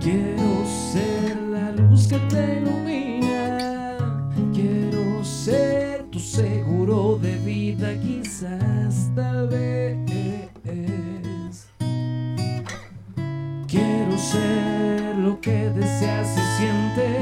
Quiero ser la luz que te ilumina. Quiero ser tu seguro de vida, quizás, tal vez. Quiero ser lo que deseas y sientes.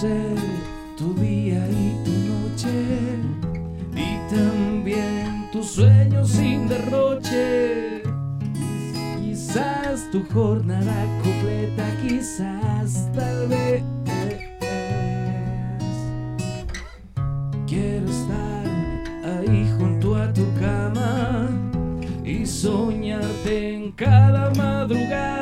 ser tu día y tu noche, y también tus sueños sin derroche. Quizás tu jornada completa, quizás tal vez. Quiero estar ahí junto a tu cama y soñarte en cada madrugada.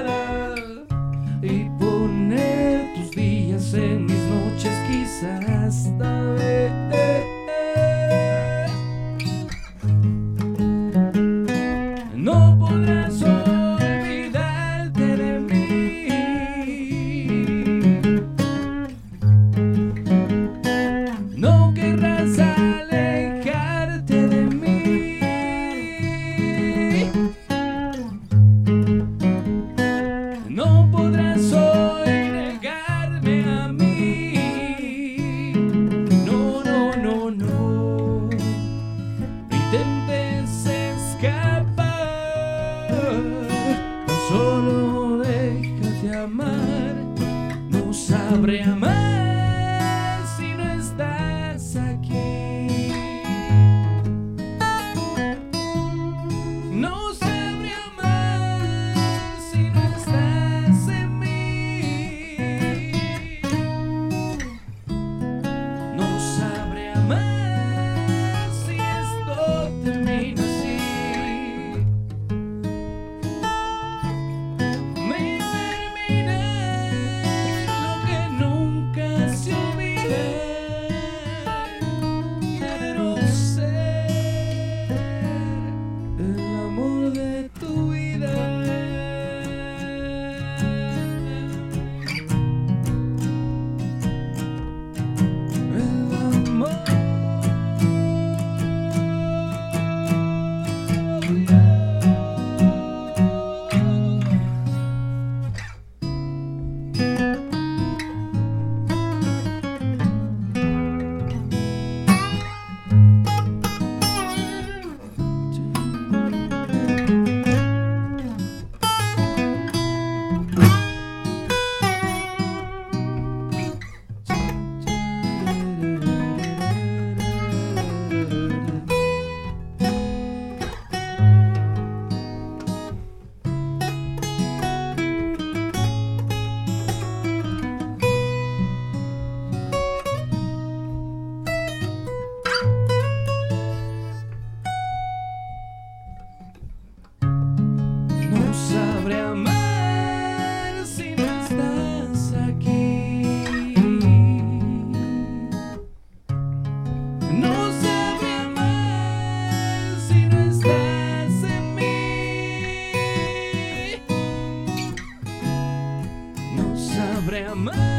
vreme.